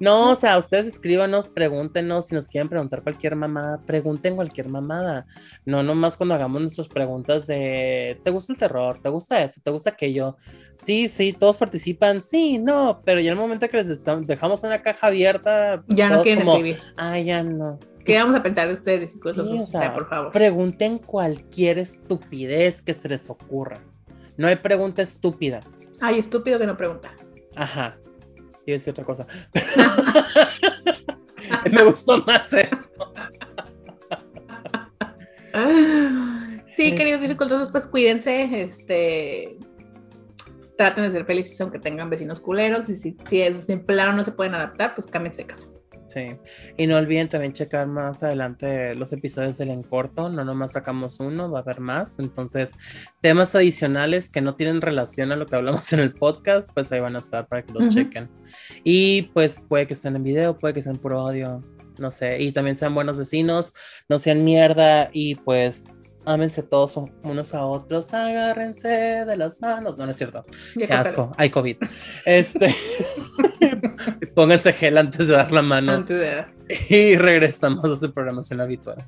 no, o sea, ustedes escríbanos, pregúntenos, si nos quieren preguntar cualquier mamada, pregunten cualquier mamada. No nomás cuando hagamos nuestras preguntas de, ¿te gusta el terror? ¿Te gusta esto? ¿Te gusta aquello? Sí, sí, todos participan, sí, no, pero ya en el momento que les dejamos una caja abierta, ya no quieren escribir. Ah, ya no. ¿Qué vamos a pensar de ustedes? por favor. Pregunten cualquier estupidez que se les ocurra. No hay pregunta estúpida. Ay, estúpido que no pregunta. Ajá y decir otra cosa. Me gustó más eso. Sí, queridos dificultosos, pues cuídense, este, traten de ser felices aunque tengan vecinos culeros y si, si en plano no se pueden adaptar, pues cámbiense de casa. Sí, y no olviden también checar más adelante los episodios del en corto, no nomás sacamos uno, va a haber más, entonces temas adicionales que no tienen relación a lo que hablamos en el podcast, pues ahí van a estar para que los chequen. Y pues puede que estén en video, puede que sean por audio, no sé, y también sean buenos vecinos, no sean mierda y pues ámense todos unos a otros, agárrense de las manos. No, no es cierto. Qué asco, hay COVID. Este, pónganse gel antes de dar la mano. Antes de Y regresamos a su programación habitual.